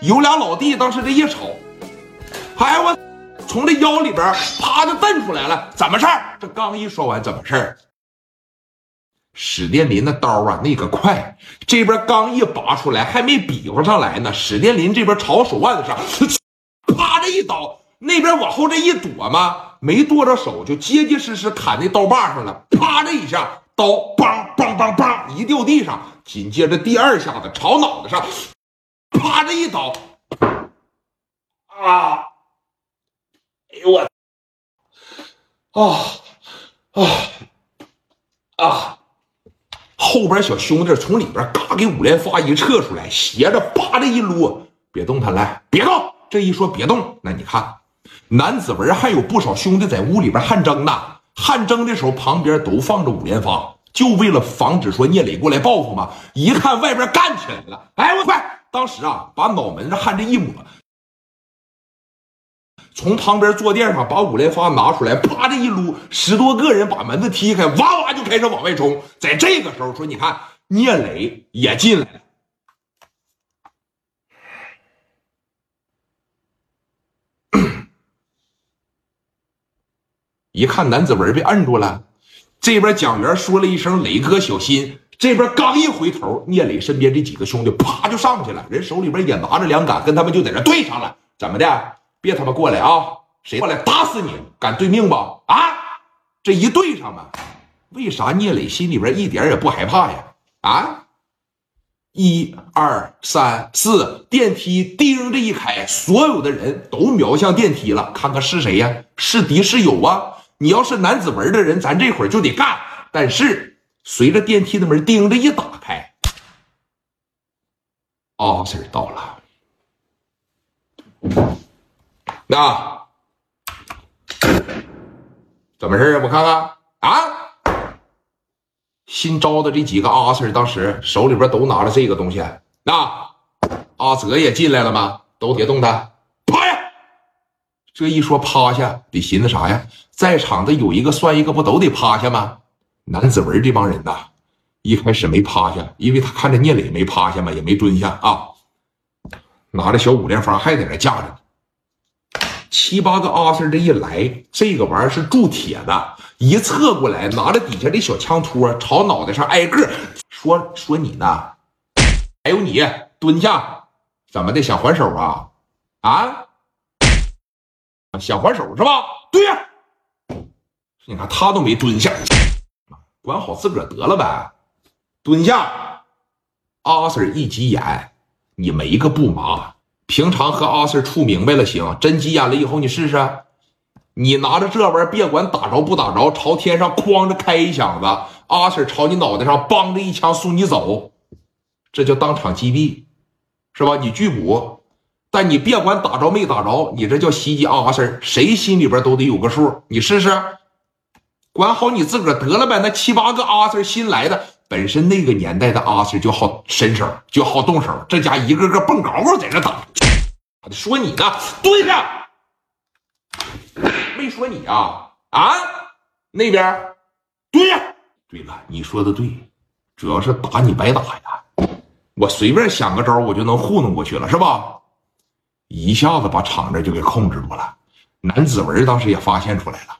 有俩老弟当时这一瞅，哎我从这腰里边啪就蹬出来了，怎么事儿？这刚一说完，怎么事儿？史殿林的刀啊，那个快，这边刚一拔出来，还没比划上来呢。史殿林这边朝手腕子上，啪这一刀，那边往后这一躲嘛，没剁着手，就结结实实砍那刀把上了。啪这一下，刀梆梆梆梆一掉地上，紧接着第二下子朝脑袋上，啪这一刀，啊！哎呦我，啊啊啊！后边小兄弟从里边嘎给五连发一撤出来，斜着啪的一撸，别动他来，别动。这一说别动，那你看，南子文还有不少兄弟在屋里边汗蒸呢。汗蒸的时候，旁边都放着五连发，就为了防止说聂磊过来报复嘛。一看外边干起来了，哎我快！当时啊，把脑门子汗这一抹。从旁边坐垫上把五连发拿出来，啪的一撸，十多个人把门子踢开，哇哇就开始往外冲。在这个时候说，你看聂磊也进来了，一看南子文被摁住了，这边蒋元说了一声“磊哥小心”，这边刚一回头，聂磊身边这几个兄弟啪就上去了，人手里边也拿着两杆，跟他们就在这对上了，怎么的？别他妈过来啊！谁过来打死你？敢对命不？啊！这一对上嘛，为啥聂磊心里边一点也不害怕呀？啊！一二三四，电梯叮这一开，所有的人都瞄向电梯了，看看是谁呀？是敌是友啊？你要是南子文的人，咱这会儿就得干。但是随着电梯的门叮着一打开，阿 Sir 到了。那怎么事啊？我看看啊，新招的这几个阿 Sir 当时手里边都拿着这个东西。那阿泽也进来了吗？都别动他，趴下。这一说趴下，得寻思啥呀？在场的有一个算一个，不都得趴下吗？南子文这帮人呐，一开始没趴下，因为他看着聂磊没趴下嘛，也没蹲下啊，拿着小五连发还在那架着。七八个阿 Sir 这一来，这个玩意儿是铸铁的，一侧过来，拿着底下这小枪托，朝脑袋上挨个说说你呢，还有你蹲下，怎么的想还手啊？啊，想还手是吧？对呀，你看他都没蹲下，管好自个儿得了呗，蹲下。阿 Sir 一急眼，你没个不麻。平常和阿 Sir 处明白了行，真急眼了以后你试试，你拿着这玩意儿，别管打着不打着，朝天上哐着开一响子，阿 Sir 朝你脑袋上梆的一枪送你走，这叫当场击毙，是吧？你拒捕，但你别管打着没打着，你这叫袭击阿 Sir，谁心里边都得有个数，你试试，管好你自个儿得了呗。那七八个阿 Sir 新来的。本身那个年代的阿 Sir 就好伸手，就好动手，这家一个个蹦高高在这打。说你呢，蹲下。没说你啊啊，那边蹲下。对了，你说的对，主要是打你白打呀。我随便想个招，我就能糊弄过去了，是吧？一下子把场子就给控制住了。南子文当时也发现出来了。